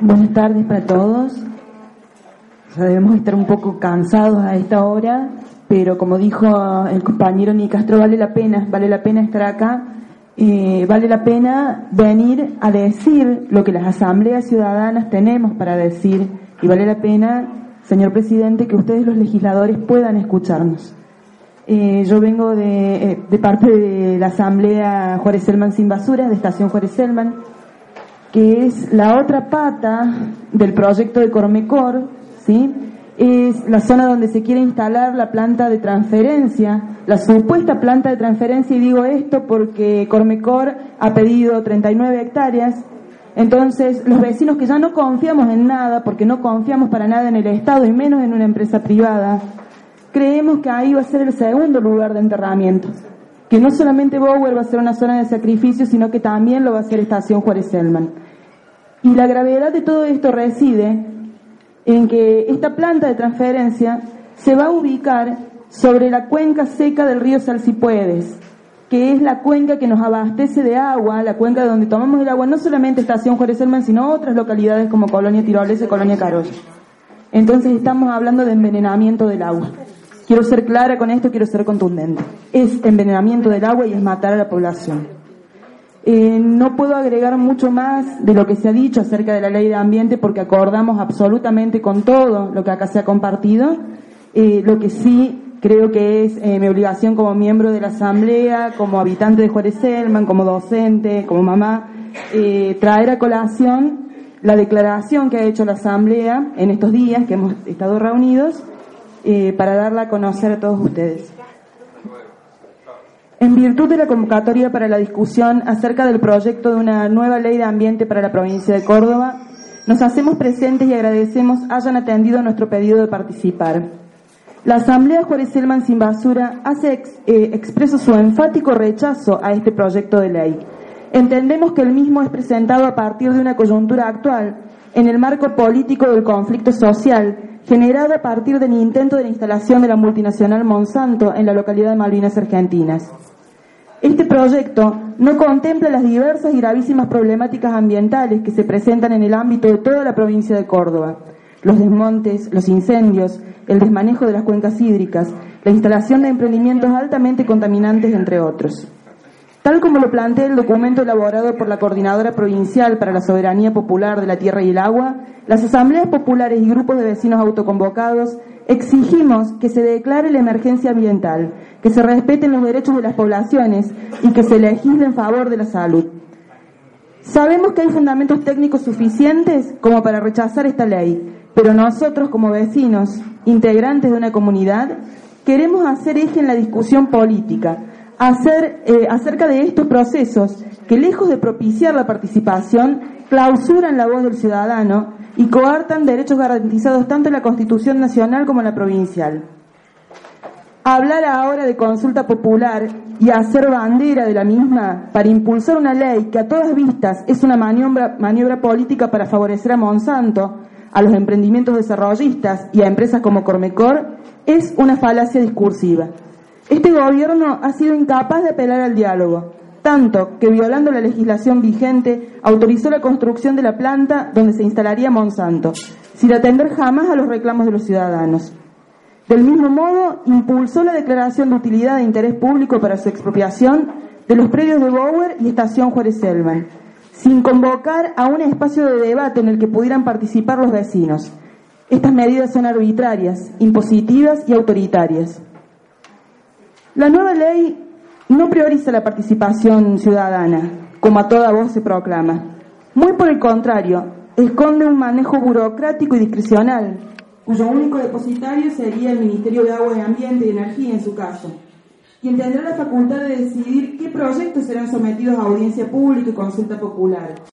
Buenas tardes para todos. Ya debemos estar un poco cansados a esta hora, pero como dijo el compañero Nicastro, vale la pena, vale la pena estar acá, eh, vale la pena venir a decir lo que las asambleas ciudadanas tenemos para decir y vale la pena, señor presidente, que ustedes los legisladores puedan escucharnos. Eh, yo vengo de, eh, de, parte de la asamblea Juárez Selman sin basura, de Estación Juárez Selman, que es la otra pata del proyecto de Cormecor, ¿sí? es la zona donde se quiere instalar la planta de transferencia, la supuesta planta de transferencia, y digo esto porque Cormecor ha pedido 39 hectáreas, entonces los vecinos que ya no confiamos en nada, porque no confiamos para nada en el Estado y menos en una empresa privada, creemos que ahí va a ser el segundo lugar de enterramiento, que no solamente Bower va a ser una zona de sacrificio, sino que también lo va a ser Estación Juárez Selman. Y la gravedad de todo esto reside en que esta planta de transferencia se va a ubicar sobre la cuenca seca del río Salsipuedes, que es la cuenca que nos abastece de agua, la cuenca de donde tomamos el agua, no solamente Estación Juárez Selman, sino otras localidades como Colonia Tirolesa y Colonia Carolla. Entonces estamos hablando de envenenamiento del agua. Quiero ser clara con esto, quiero ser contundente. Es envenenamiento del agua y es matar a la población. Eh, no puedo agregar mucho más de lo que se ha dicho acerca de la ley de ambiente porque acordamos absolutamente con todo lo que acá se ha compartido. Eh, lo que sí creo que es eh, mi obligación como miembro de la Asamblea, como habitante de Juárez Selman, como docente, como mamá, traer a colación la declaración que ha hecho la Asamblea en estos días que hemos estado reunidos para darla a conocer a todos ustedes. En virtud de la convocatoria para la discusión acerca del proyecto de una nueva ley de ambiente para la provincia de Córdoba, nos hacemos presentes y agradecemos hayan atendido nuestro pedido de participar. La Asamblea Juárez Selman Sin Basura hace eh, expreso su enfático rechazo a este proyecto de ley. Entendemos que el mismo es presentado a partir de una coyuntura actual, en el marco político del conflicto social, generado a partir del intento de la instalación de la multinacional Monsanto en la localidad de Malvinas Argentinas. Este proyecto no contempla las diversas y gravísimas problemáticas ambientales que se presentan en el ámbito de toda la provincia de Córdoba. Los desmontes, los incendios, el desmanejo de las cuencas hídricas, la instalación de emprendimientos altamente contaminantes, entre otros. Tal como lo plantea el documento elaborado por la Coordinadora Provincial para la Soberanía Popular de la Tierra y el Agua, las asambleas populares y grupos de vecinos autoconvocados exigimos que se declare la emergencia ambiental, que se respeten los derechos de las poblaciones y que se legisle en favor de la salud. Sabemos que hay fundamentos técnicos suficientes como para rechazar esta ley, pero nosotros como vecinos, integrantes de una comunidad, queremos hacer eje en la discusión política, hacer, eh, acerca de estos procesos que lejos de propiciar la participación, clausuran la voz del ciudadano y coartan derechos garantizados tanto en la Constitución Nacional como en la provincial. Hablar ahora de consulta popular y hacer bandera de la misma para impulsar una ley que a todas vistas es una maniobra, maniobra política para favorecer a Monsanto, a los emprendimientos desarrollistas y a empresas como Cormecor es una falacia discursiva. Este gobierno ha sido incapaz de apelar al diálogo, tanto que violando la legislación vigente autorizó la construcción de la planta donde se instalaría Monsanto, sin atender jamás a los reclamos de los ciudadanos. Del mismo modo, impulsó la declaración de utilidad de interés público para su expropiación de los predios de Bower y Estación Juárez Selman, sin convocar a un espacio de debate en el que pudieran participar los vecinos. Estas medidas son arbitrarias, impositivas y autoritarias. La nueva ley no prioriza la participación ciudadana, como a toda voz se proclama. Muy por el contrario, esconde un manejo burocrático y discrecional, cuyo único depositario sería el Ministerio de Agua y Ambiente y Energía en su caso, quien tendrá la facultad de decidir qué proyectos serán sometidos a audiencia pública y consulta popular.